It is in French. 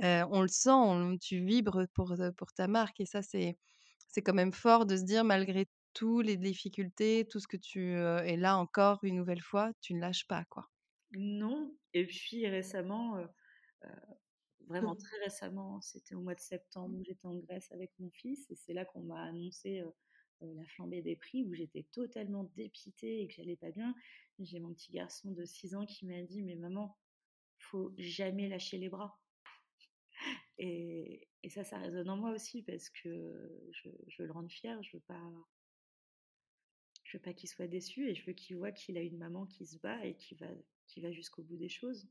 on le sent, on tu vibres pour, pour ta marque et ça, c'est c'est quand même fort de se dire malgré tous les difficultés, tout ce que tu, et là encore une nouvelle fois, tu ne lâches pas, quoi. Non et puis récemment, vraiment très récemment, c'était au mois de septembre où j'étais en Grèce avec mon fils et c'est là qu'on m'a annoncé, la flambée des prix où j'étais totalement dépitée et que j'allais pas bien. J'ai mon petit garçon de 6 ans qui m'a dit: «Mais maman, faut jamais lâcher les bras» et ça, ça résonne en moi aussi parce que je je veux le rendre fier, je veux pas je veux pas qu'il soit déçu et je veux qu'il voit qu'il a une maman qui se bat et qui va qui va jusqu'au bout des choses.